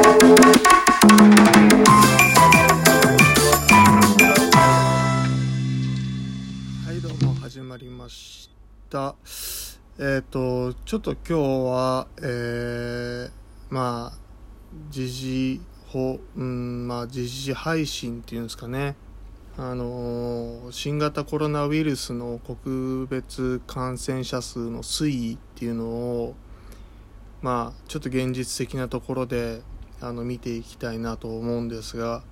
はいどうも始まりました。えっ、とちょっと今日はえー、まあ時事法うんまあ時事配信っていうんですかね。あの新型コロナウイルスの国別感染者数の推移っていうのをまあちょっと現実的なところであの見ていきたいなと思うんですが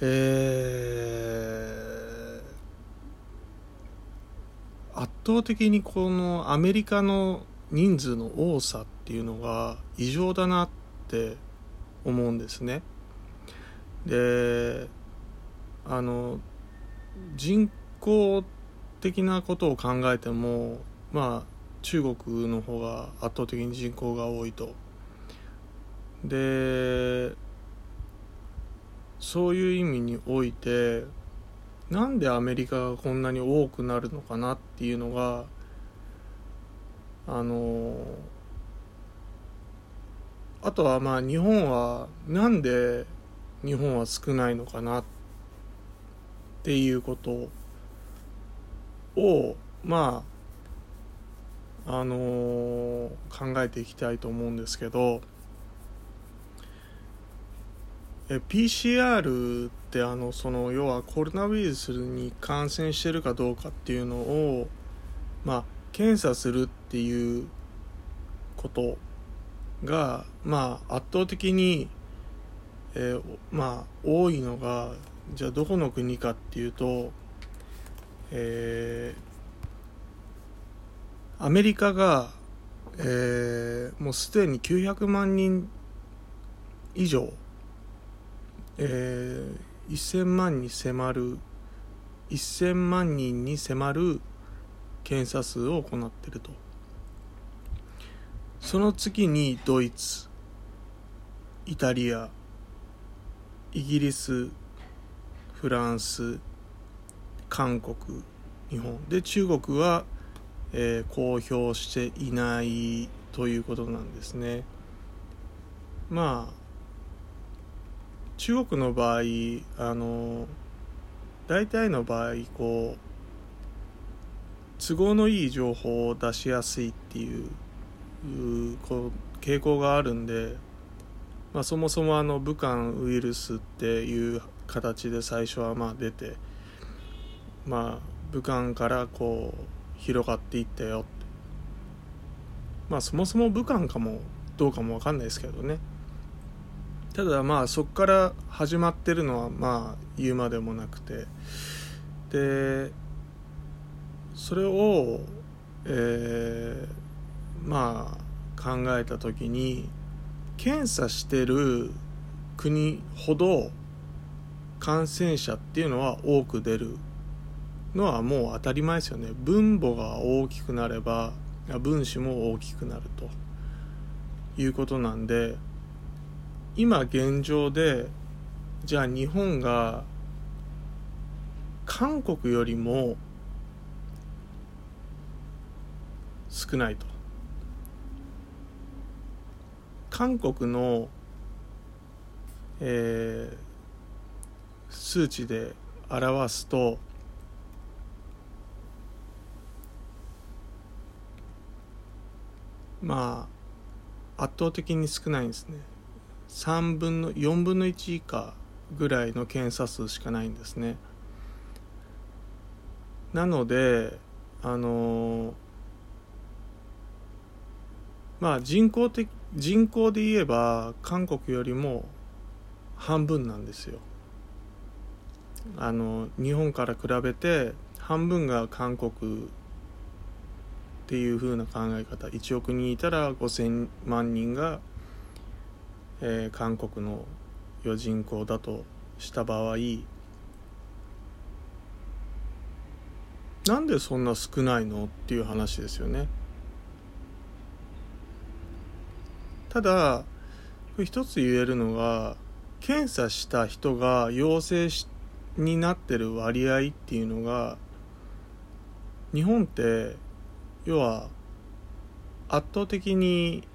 えー圧倒的にこのアメリカの人数の多さっていうのが異常だなって思うんですね。であの人口的なことを考えてもまあ中国の方が圧倒的に人口が多いと。でそういう意味においてなんでアメリカがこんなに多くなるのかなっていうのがあのあとはまあ日本はなんで日本は少ないのかなっていうことをまああの考えていきたいと思うんですけどえ PCR ってあのその要はコロナウイルスに感染してるかどうかっていうのをまあ検査するっていうことがまあ圧倒的に、えーまあ多いのがじゃあどこの国かっていうとえーアメリカが、えーもうすでに900万人以上えー1000万に迫る1000万人に迫る検査数を行っていると。その次にドイツイタリアイギリスフランス韓国日本。で中国は、えー公表していないということなんですね。まあ中国の場合あの大体の場合こう都合のいい情報を出しやすいっていうこう傾向があるんで、まあ、そもそもあの武漢ウイルスっていう形で最初はまあ出てまあ武漢からこう広がっていったよっまあそもそも武漢かもどうかも分かんないですけどね。ただまあそこから始まってるのはまあ言うまでもなくて。でそれを、えーまあ考えた時に検査してる国ほど感染者っていうのは多く出るのはもう当たり前ですよね。分母が大きくなれば分子も大きくなるということなんで今現状でじゃあ日本が韓国よりも少ないと。韓国の、えー数値で表すとまあ圧倒的に少ないんですね。3分の4分の1以下ぐらいの検査数しかないんですね。なのであのまあ人口的人口で言えば韓国よりも半分なんですよ。あの日本から比べて半分が韓国っていう風な考え方。1億人いたら5000万人が、えー韓国の余人口だとした場合なんでそんな少ないのっていう話ですよね。ただ一つ言えるのが検査した人が陽性しになってる割合っていうのが日本って要は圧倒的に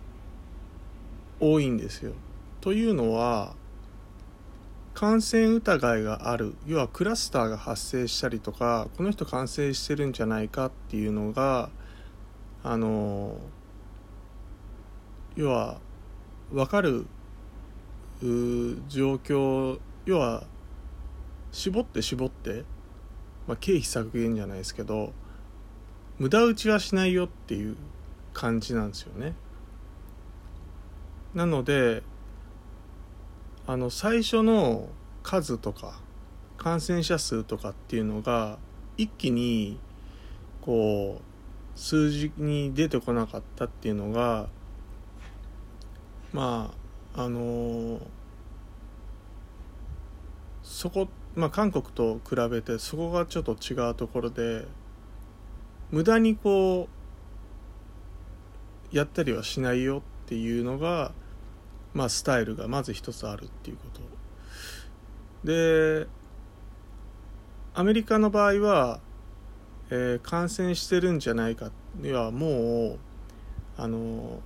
多いんですよ。というのは感染疑いがある要はクラスターが発生したりとかこの人感染してるんじゃないかっていうのがあの要は分かる状況要は絞って絞って、まあ、経費削減じゃないですけど無駄打ちはしないよっていう感じなんですよね。なのであの最初の数とか感染者数とかっていうのが一気にこう数字に出てこなかったっていうのがまああの、そこまあ韓国と比べてそこがちょっと違うところで無駄にこうやったりはしないよっていうのがまあ、スタイルがまず一つあるっていうこと。でアメリカの場合は、えー、感染してるんじゃないか。にはもうあの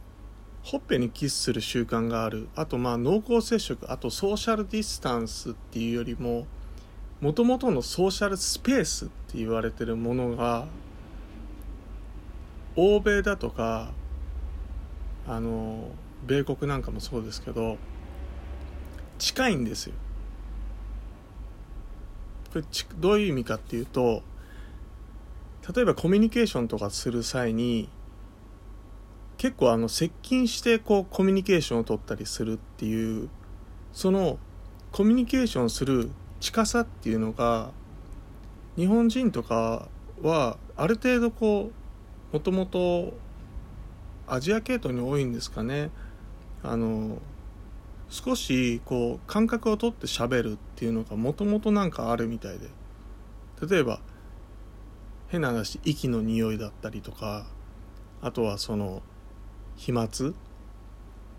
ほっぺにキスする習慣がある。あとまあ濃厚接触。あとソーシャルディスタンスっていうよりももともとのソーシャルスペースって言われてるものが欧米だとかあの米国なんかもそうですけど近いんですよ。これどういう意味かっていうと例えばコミュニケーションとかする際に結構あの接近してこうコミュニケーションを取ったりするっていうそのコミュニケーションする近さっていうのが日本人とかはある程度こうもともとアジア系統に多いんですかね。あの少しこう感覚をとって喋るっていうのがもともとなんかあるみたいで。例えば変な話息の匂いだったりとかあとはその飛沫。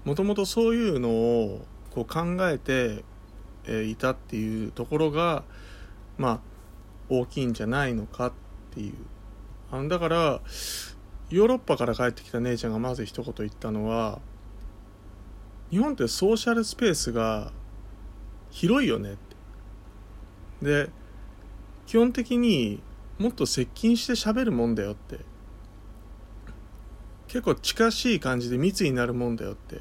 もともとそういうのをこう考えて、いたっていうところがまあ大きいんじゃないのかっていう。あのだからヨーロッパから帰ってきた姉ちゃんがまず一言言ったのは日本ってソーシャルスペースが広いよねって。で基本的にもっと接近して喋るもんだよって。結構近しい感じで密になるもんだよって。っ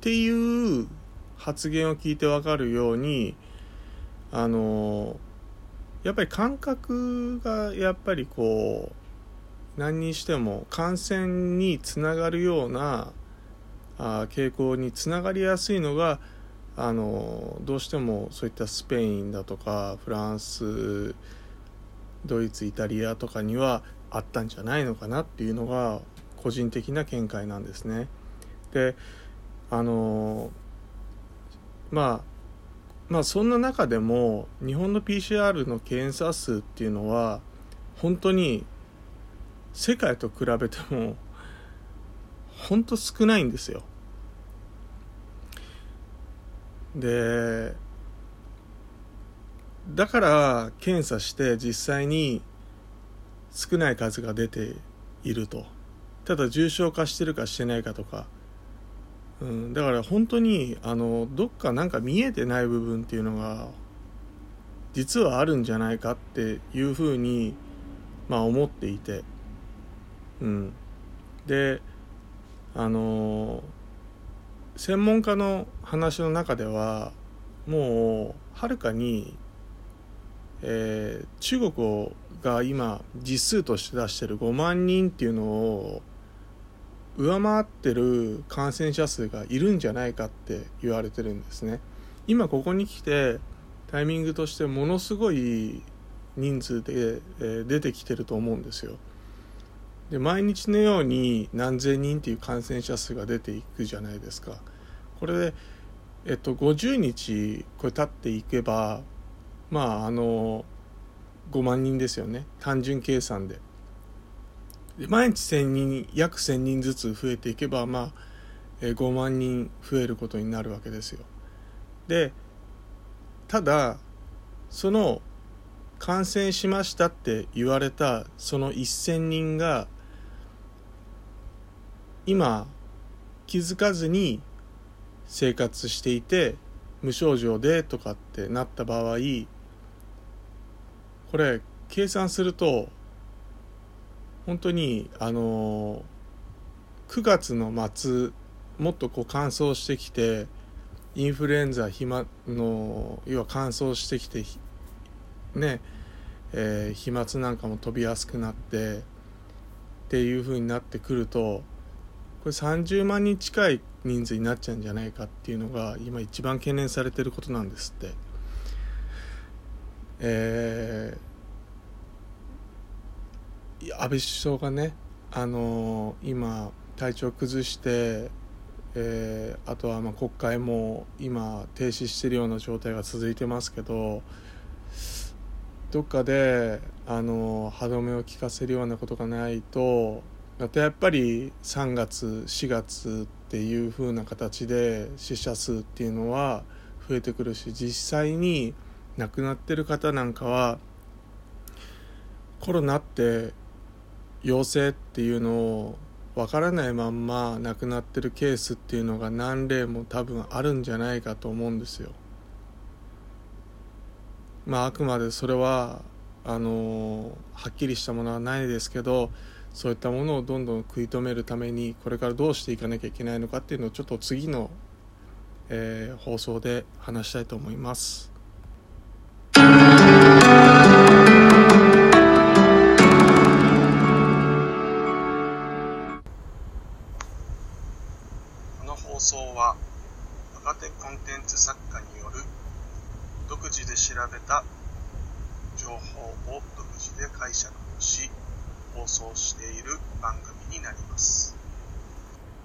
ていう発言を聞いて分かるようにあのやっぱり感覚がやっぱりこう何にしても感染につながるようなあ傾向につながりやすいのがあのどうしてもそういったスペインだとかフランスドイツイタリアとかにはあったんじゃないのかなっていうのが個人的な見解なんですね。であのまあまあそんな中でも日本の PCR の検査数っていうのは本当に世界と比べてもほんと少ないんですよ。でだから検査して実際に少ない数が出ていると。ただ重症化してるかしてないかとか、うん、だから本当にあのどっかなんか見えてない部分っていうのが実はあるんじゃないかっていうふうにまあ思っていて。うん、であの専門家の話の中ではもうはるかに、えー、中国が今実数として出してる5万人っていうのを上回ってる感染者数がいるんじゃないかって言われてるんですね。今ここに来てタイミングとしてものすごい人数で、えー、出てきてると思うんですよ。で毎日のように何千人っていう感染者数が出ていくじゃないですか。これで、えっと、50日これ経っていけばまああの5万人ですよね。単純計算で。で毎日1000人約1000人ずつ増えていけばまあ5万人増えることになるわけですよ。でただその感染しましたって言われたその1000人が今気づかずに生活していて無症状でとかってなった場合これ計算すると本当にあの9月の末もっとこう乾燥してきてインフルエンザ飛沫の要は乾燥してきてねえー、飛沫なんかも飛びやすくなってっていう風になってくるとれ30万人近い人数になっちゃうんじゃないかっていうのが今一番懸念されてることなんですって。えー、安倍首相がね、あのー、今体調崩して、えー、あとはまあ国会も今停止してるような状態が続いてますけどどっかであの歯止めを効かせるようなことがないとまたやっぱり3月4月っていう風な形で死者数っていうのは増えてくるし実際に亡くなってる方なんかはコロナって陽性っていうのを分からないまんま亡くなってるケースっていうのが何例も多分あるんじゃないかと思うんですよ。まああくまでそれはあのはっきりしたものはないですけどそういったものをどんどん食い止めるためにこれからどうしていかなきゃいけないのかっていうのをちょっと次の、えー、放送で話したいと思います。